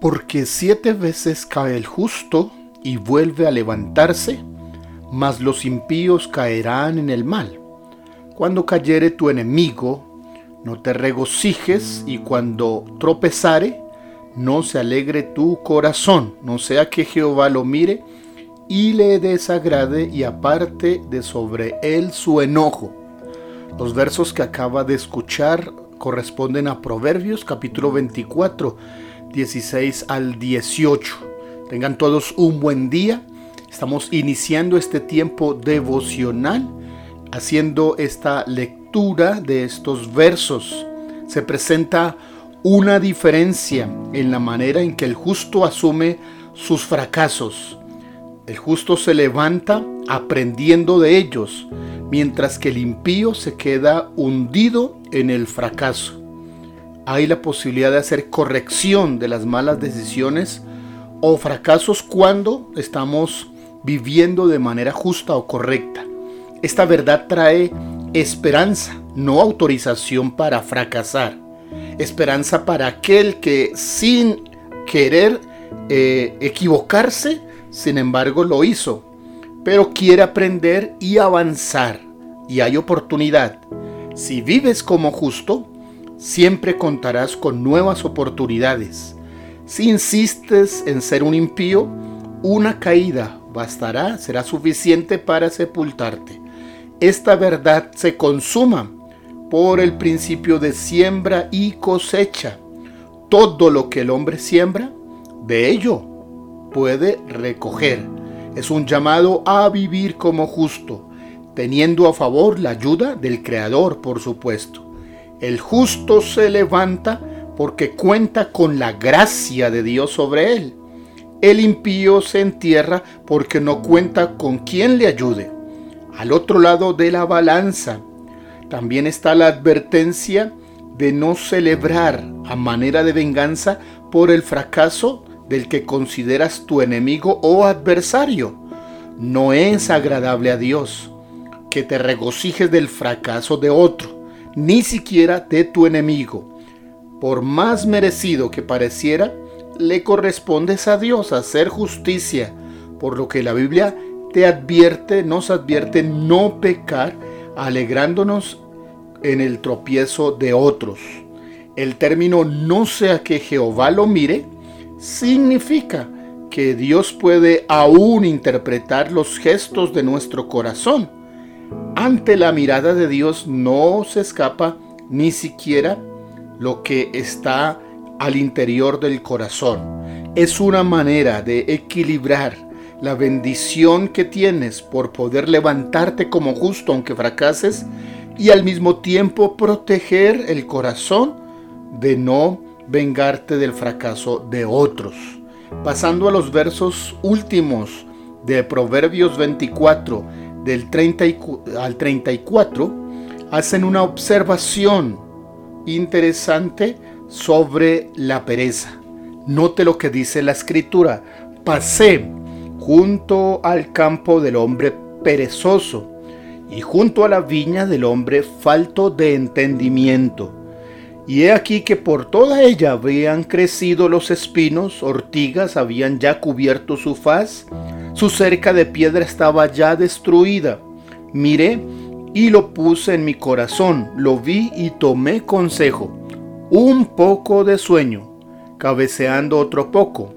Porque siete veces cae el justo y vuelve a levantarse, mas los impíos caerán en el mal. Cuando cayere tu enemigo, no te regocijes y cuando tropezare, no se alegre tu corazón, no sea que Jehová lo mire y le desagrade y aparte de sobre él su enojo. Los versos que acaba de escuchar corresponden a Proverbios capítulo 24 16 al 18. Tengan todos un buen día. Estamos iniciando este tiempo devocional haciendo esta lectura de estos versos. Se presenta una diferencia en la manera en que el justo asume sus fracasos. El justo se levanta aprendiendo de ellos, mientras que el impío se queda hundido en el fracaso hay la posibilidad de hacer corrección de las malas decisiones o fracasos cuando estamos viviendo de manera justa o correcta. Esta verdad trae esperanza, no autorización para fracasar. Esperanza para aquel que sin querer eh, equivocarse, sin embargo lo hizo, pero quiere aprender y avanzar. Y hay oportunidad. Si vives como justo, siempre contarás con nuevas oportunidades. Si insistes en ser un impío, una caída bastará, será suficiente para sepultarte. Esta verdad se consuma por el principio de siembra y cosecha. Todo lo que el hombre siembra, de ello puede recoger. Es un llamado a vivir como justo, teniendo a favor la ayuda del Creador, por supuesto. El justo se levanta porque cuenta con la gracia de Dios sobre él. El impío se entierra porque no cuenta con quien le ayude. Al otro lado de la balanza también está la advertencia de no celebrar a manera de venganza por el fracaso del que consideras tu enemigo o adversario. No es agradable a Dios que te regocijes del fracaso de otro ni siquiera de tu enemigo. Por más merecido que pareciera, le correspondes a Dios hacer justicia, por lo que la Biblia te advierte, nos advierte no pecar, alegrándonos en el tropiezo de otros. El término no sea que Jehová lo mire significa que Dios puede aún interpretar los gestos de nuestro corazón ante la mirada de Dios no se escapa ni siquiera lo que está al interior del corazón. Es una manera de equilibrar la bendición que tienes por poder levantarte como justo aunque fracases y al mismo tiempo proteger el corazón de no vengarte del fracaso de otros. Pasando a los versos últimos de Proverbios 24, del 30 al 34 hacen una observación interesante sobre la pereza. Note lo que dice la escritura. Pasé junto al campo del hombre perezoso y junto a la viña del hombre falto de entendimiento. Y he aquí que por toda ella habían crecido los espinos, ortigas habían ya cubierto su faz, su cerca de piedra estaba ya destruida. Miré y lo puse en mi corazón, lo vi y tomé consejo. Un poco de sueño, cabeceando otro poco,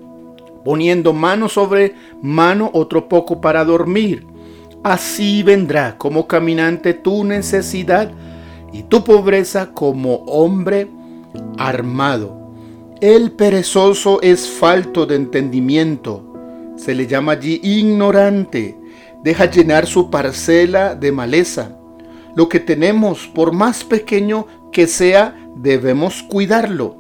poniendo mano sobre mano otro poco para dormir. Así vendrá como caminante tu necesidad y tu pobreza como hombre armado. El perezoso es falto de entendimiento se le llama allí ignorante. Deja llenar su parcela de maleza. Lo que tenemos, por más pequeño que sea, debemos cuidarlo.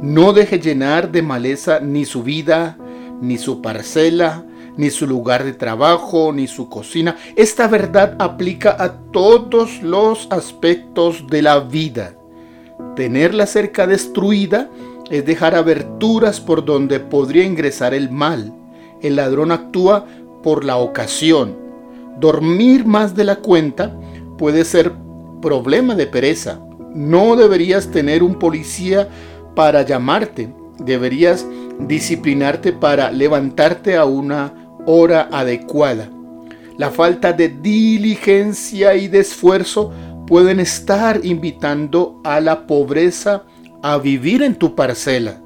No deje llenar de maleza ni su vida, ni su parcela, ni su lugar de trabajo, ni su cocina. Esta verdad aplica a todos los aspectos de la vida. Tener la cerca destruida es dejar aberturas por donde podría ingresar el mal. El ladrón actúa por la ocasión. Dormir más de la cuenta puede ser problema de pereza. No deberías tener un policía para llamarte. Deberías disciplinarte para levantarte a una hora adecuada. La falta de diligencia y de esfuerzo pueden estar invitando a la pobreza a vivir en tu parcela.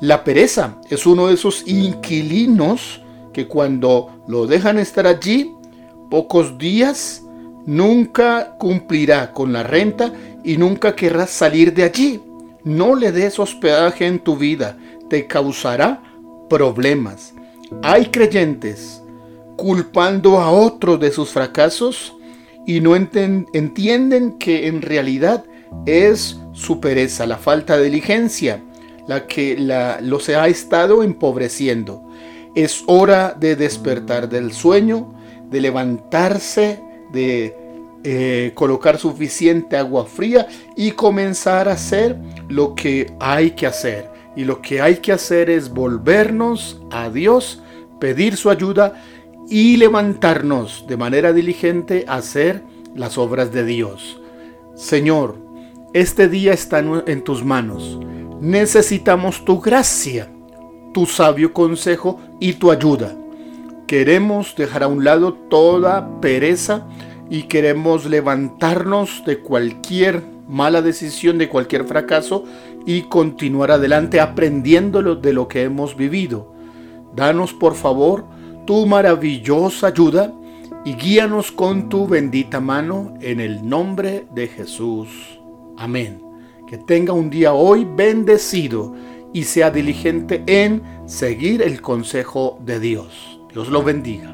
La pereza es uno de esos inquilinos que cuando lo dejan estar allí, pocos días, nunca cumplirá con la renta y nunca querrás salir de allí. No le des hospedaje en tu vida, te causará problemas. Hay creyentes culpando a otros de sus fracasos y no entienden que en realidad es su pereza, la falta de diligencia, la que la, los ha estado empobreciendo. Es hora de despertar del sueño, de levantarse, de eh, colocar suficiente agua fría y comenzar a hacer lo que hay que hacer. Y lo que hay que hacer es volvernos a Dios, pedir su ayuda y levantarnos de manera diligente a hacer las obras de Dios. Señor, este día está en tus manos. Necesitamos tu gracia, tu sabio consejo y tu ayuda. Queremos dejar a un lado toda pereza y queremos levantarnos de cualquier mala decisión, de cualquier fracaso y continuar adelante aprendiéndolo de lo que hemos vivido. Danos por favor tu maravillosa ayuda y guíanos con tu bendita mano en el nombre de Jesús. Amén. Que tenga un día hoy bendecido y sea diligente en seguir el consejo de Dios. Dios lo bendiga.